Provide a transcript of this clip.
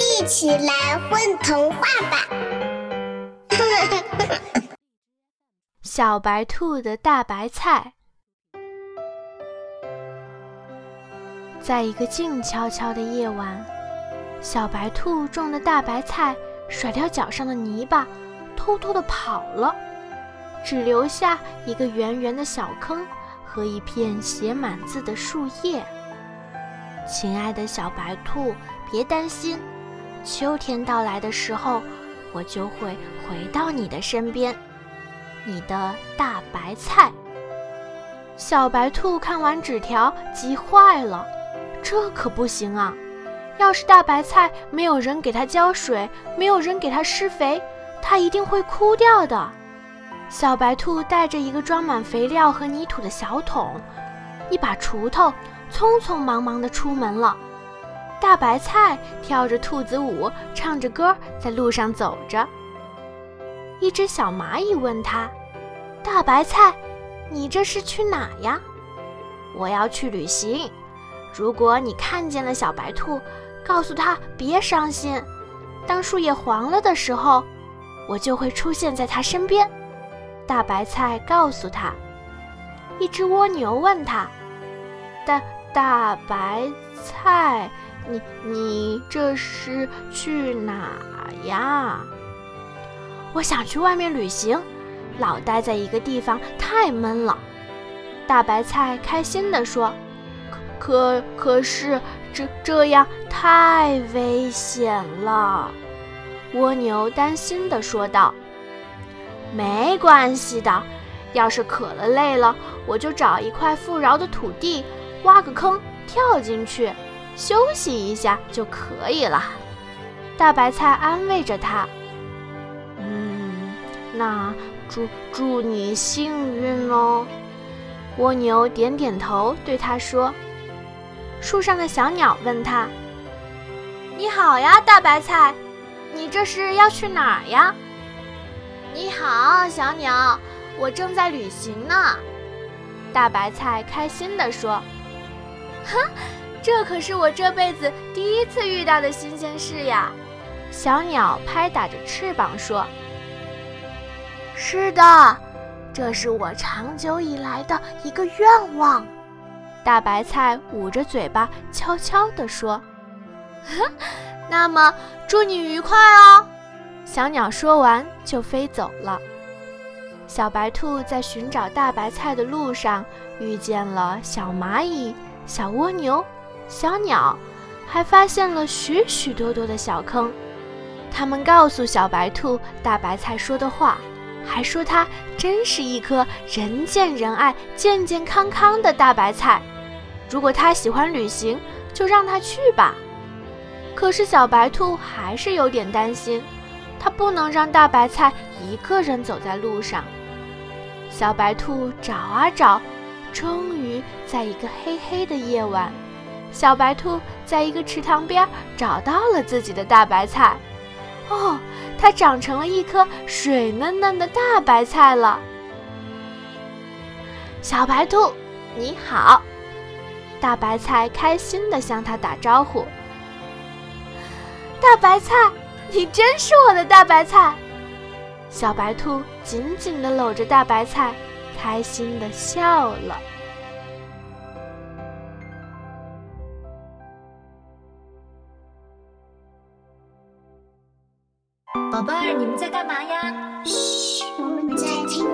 一起来混童话吧！小白兔的大白菜，在一个静悄悄的夜晚，小白兔种的大白菜甩掉脚上的泥巴，偷偷的跑了，只留下一个圆圆的小坑和一片写满字的树叶。亲爱的小白兔，别担心，秋天到来的时候，我就会回到你的身边。你的大白菜。小白兔看完纸条，急坏了，这可不行啊！要是大白菜没有人给它浇水，没有人给它施肥，它一定会枯掉的。小白兔带着一个装满肥料和泥土的小桶，一把锄头，匆匆忙忙地出门了。大白菜跳着兔子舞，唱着歌，在路上走着。一只小蚂蚁问他：“大白菜，你这是去哪呀？”“我要去旅行。如果你看见了小白兔，告诉他别伤心。当树叶黄了的时候，我就会出现在他身边。”大白菜告诉他。一只蜗牛问他：“大大白菜，你你这是去哪呀？”我想去外面旅行，老待在一个地方太闷了。大白菜开心地说：“可可可是这这样太危险了。”蜗牛担心地说道：“没关系的，要是渴了累了，我就找一块富饶的土地，挖个坑跳进去，休息一下就可以了。”大白菜安慰着他。那祝祝你幸运哦！蜗牛点点头，对他说：“树上的小鸟问他：‘你好呀，大白菜，你这是要去哪儿呀？’你好，小鸟，我正在旅行呢。”大白菜开心地说：“哈，这可是我这辈子第一次遇到的新鲜事呀！”小鸟拍打着翅膀说。是的，这是我长久以来的一个愿望。大白菜捂着嘴巴，悄悄地说：“ 那么，祝你愉快哦。”小鸟说完就飞走了。小白兔在寻找大白菜的路上，遇见了小蚂蚁、小蜗牛、小鸟，还发现了许许多多的小坑。他们告诉小白兔大白菜说的话。还说它真是一颗人见人爱、健健康康的大白菜。如果它喜欢旅行，就让它去吧。可是小白兔还是有点担心，它不能让大白菜一个人走在路上。小白兔找啊找，终于在一个黑黑的夜晚，小白兔在一个池塘边找到了自己的大白菜。哦。它长成了一颗水嫩嫩的大白菜了。小白兔，你好！大白菜开心地向它打招呼。大白菜，你真是我的大白菜！小白兔紧紧地搂着大白菜，开心地笑了。宝贝儿，你们在干嘛呀？嘘，我们在听